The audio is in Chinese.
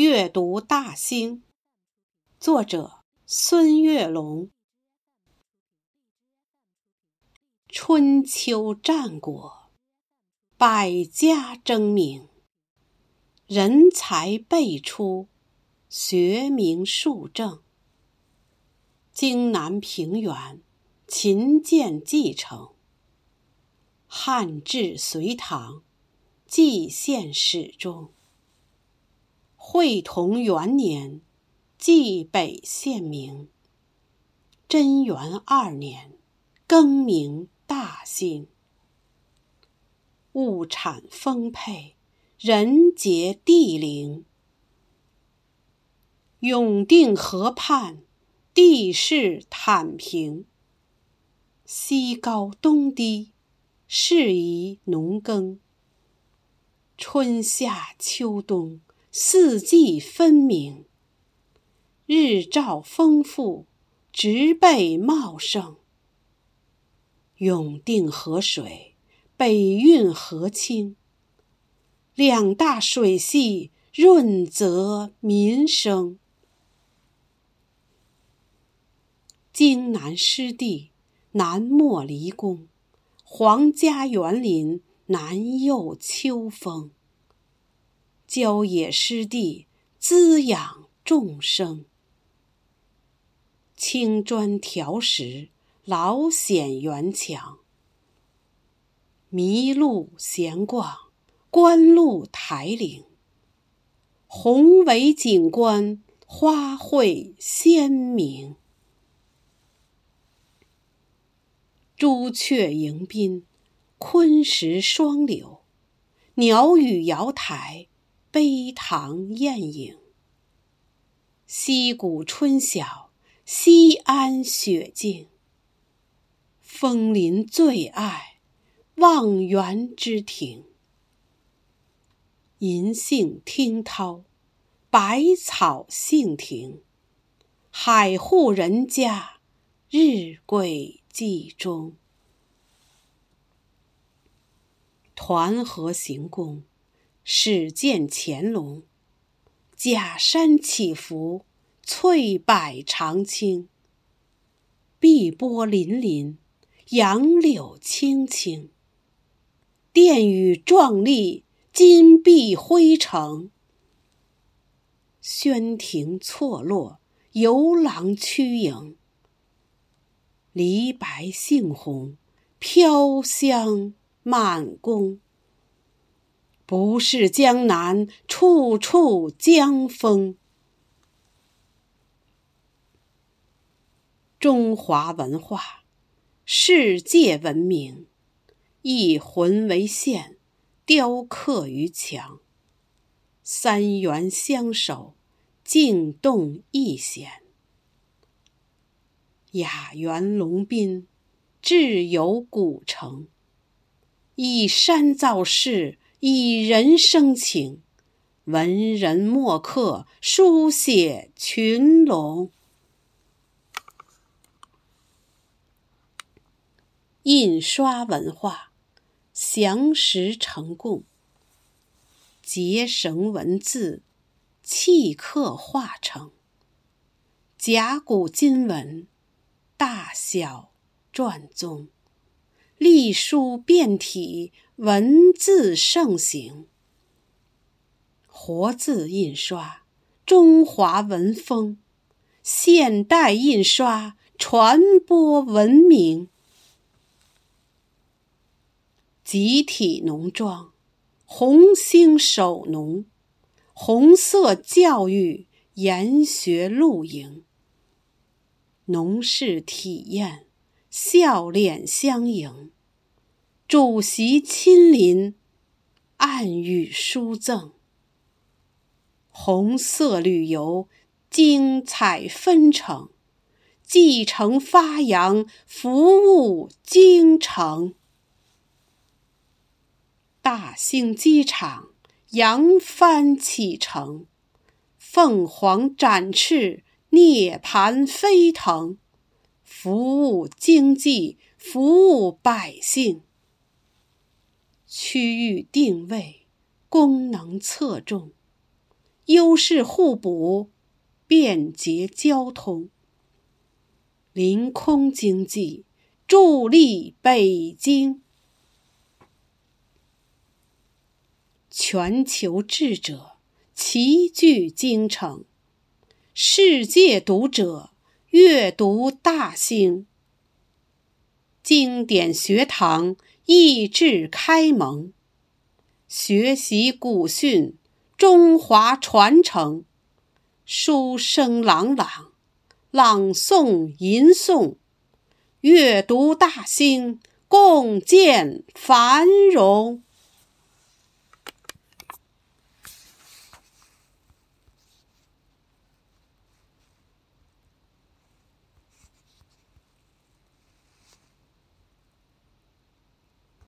阅读大兴，作者孙月龙。春秋战国，百家争鸣，人才辈出，学名树正。荆南平原，秦建继承。汉至隋唐，蓟县始终。会同元年，蓟北县名。贞元二年，更名大兴。物产丰沛，人杰地灵。永定河畔，地势坦平。西高东低，适宜农耕。春夏秋冬。四季分明，日照丰富，植被茂盛。永定河水，北运河清，两大水系润泽民生。荆南湿地，南没离宫，皇家园林，南佑秋风。郊野湿地滋养众生，青砖条石老显园墙，麋鹿闲逛观鹿台岭，宏伟景观花卉鲜明，朱雀迎宾昆石双柳，鸟语瑶台。碑堂艳影，溪谷春晓，西安雪静。枫林最爱望园之亭，银杏听涛，百草杏庭。海户人家，日晷记中。团河行宫。始见乾隆，假山起伏，翠柏长青。碧波粼粼，杨柳青青。殿宇壮丽，金碧辉城。轩庭错落，游廊曲影。梨白杏红，飘香满宫。不是江南处处江风。中华文化，世界闻名，一魂为线，雕刻于墙。三元相守，静动一弦。雅园龙滨，志游古城。以山造势。以人生情，文人墨客书写群龙。印刷文化，详实成供，结绳文字，契刻化成甲骨金文，大小篆宗。隶书变体，文字盛行。活字印刷，中华文风；现代印刷，传播文明。集体农庄，红星守农；红色教育，研学露营。农事体验。笑脸相迎，主席亲临，暗语书赠。红色旅游，精彩纷呈，继承发扬，服务京城。大兴机场，扬帆启程，凤凰展翅，涅槃飞腾。服务经济，服务百姓。区域定位，功能侧重，优势互补，便捷交通。临空经济助力北京。全球智者齐聚京城，世界读者阅读大兴。经典学堂益智开蒙，学习古训，中华传承，书声朗朗，朗诵吟诵，阅读大兴，共建繁荣。